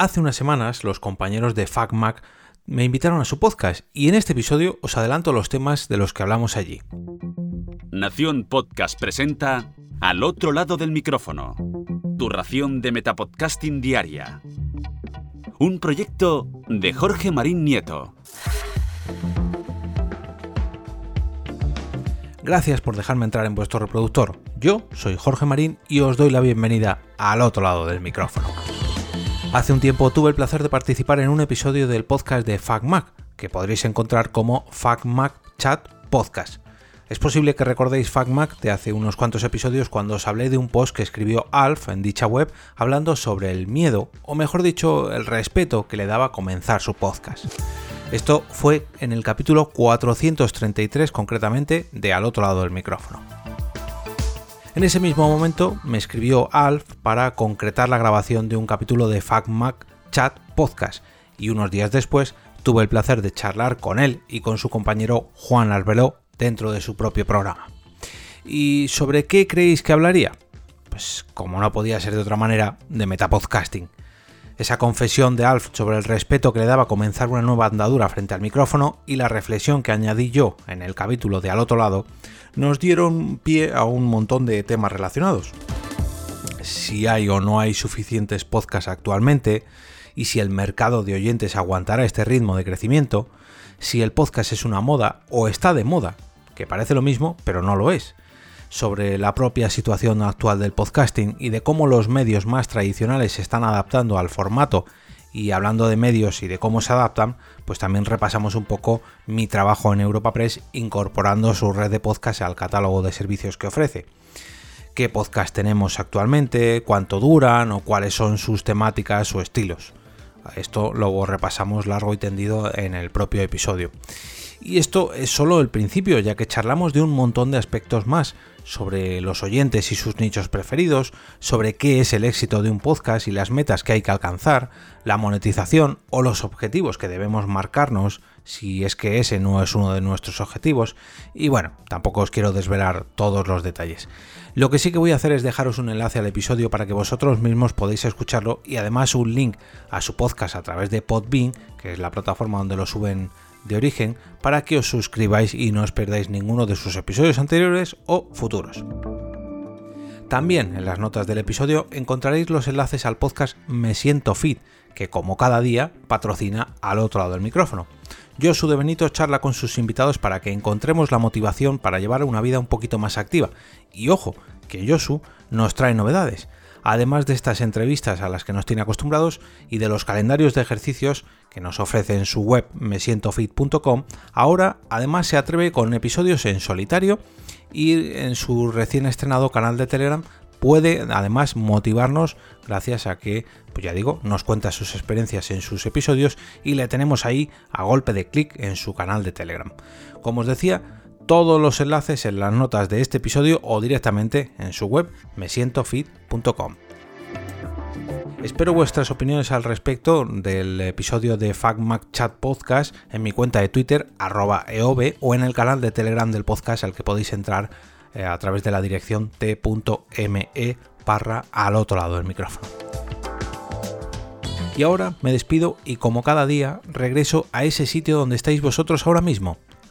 hace unas semanas los compañeros de FacMac me invitaron a su podcast y en este episodio os adelanto los temas de los que hablamos allí. Nación Podcast presenta Al otro lado del micrófono, tu ración de Metapodcasting diaria. Un proyecto de Jorge Marín Nieto. Gracias por dejarme entrar en vuestro reproductor. Yo soy Jorge Marín y os doy la bienvenida al otro lado del micrófono. Hace un tiempo tuve el placer de participar en un episodio del podcast de FacMac, que podréis encontrar como FacMac Chat Podcast. Es posible que recordéis FacMac de hace unos cuantos episodios cuando os hablé de un post que escribió Alf en dicha web hablando sobre el miedo, o mejor dicho, el respeto que le daba comenzar su podcast. Esto fue en el capítulo 433 concretamente de Al otro lado del micrófono. En ese mismo momento me escribió Alf para concretar la grabación de un capítulo de FacMac Chat Podcast y unos días después tuve el placer de charlar con él y con su compañero Juan Albeló dentro de su propio programa. ¿Y sobre qué creéis que hablaría? Pues como no podía ser de otra manera, de metapodcasting. Esa confesión de Alf sobre el respeto que le daba comenzar una nueva andadura frente al micrófono y la reflexión que añadí yo en el capítulo de Al otro lado nos dieron pie a un montón de temas relacionados. Si hay o no hay suficientes podcasts actualmente, y si el mercado de oyentes aguantará este ritmo de crecimiento, si el podcast es una moda o está de moda, que parece lo mismo, pero no lo es, sobre la propia situación actual del podcasting y de cómo los medios más tradicionales se están adaptando al formato y hablando de medios y de cómo se adaptan, pues también repasamos un poco mi trabajo en Europa Press incorporando su red de podcast al catálogo de servicios que ofrece. ¿Qué podcast tenemos actualmente? ¿Cuánto duran? ¿O cuáles son sus temáticas o estilos? Esto lo repasamos largo y tendido en el propio episodio. Y esto es solo el principio, ya que charlamos de un montón de aspectos más, sobre los oyentes y sus nichos preferidos, sobre qué es el éxito de un podcast y las metas que hay que alcanzar, la monetización o los objetivos que debemos marcarnos, si es que ese no es uno de nuestros objetivos, y bueno, tampoco os quiero desvelar todos los detalles. Lo que sí que voy a hacer es dejaros un enlace al episodio para que vosotros mismos podáis escucharlo y además un link a su podcast a través de Podbean, que es la plataforma donde lo suben de origen para que os suscribáis y no os perdáis ninguno de sus episodios anteriores o futuros. También en las notas del episodio encontraréis los enlaces al podcast Me Siento Fit, que como cada día patrocina al otro lado del micrófono. Josu de Benito charla con sus invitados para que encontremos la motivación para llevar una vida un poquito más activa. Y ojo, que Josu nos trae novedades además de estas entrevistas a las que nos tiene acostumbrados y de los calendarios de ejercicios que nos ofrece en su web mesientofit.com, ahora además se atreve con episodios en solitario y en su recién estrenado canal de Telegram puede además motivarnos gracias a que, pues ya digo, nos cuenta sus experiencias en sus episodios y le tenemos ahí a golpe de clic en su canal de Telegram. Como os decía, todos los enlaces en las notas de este episodio o directamente en su web mesientofit.com. Espero vuestras opiniones al respecto del episodio de FacMac Chat Podcast en mi cuenta de Twitter, arroba eov, o en el canal de Telegram del podcast al que podéis entrar eh, a través de la dirección t.me barra al otro lado del micrófono. Y ahora me despido y como cada día regreso a ese sitio donde estáis vosotros ahora mismo,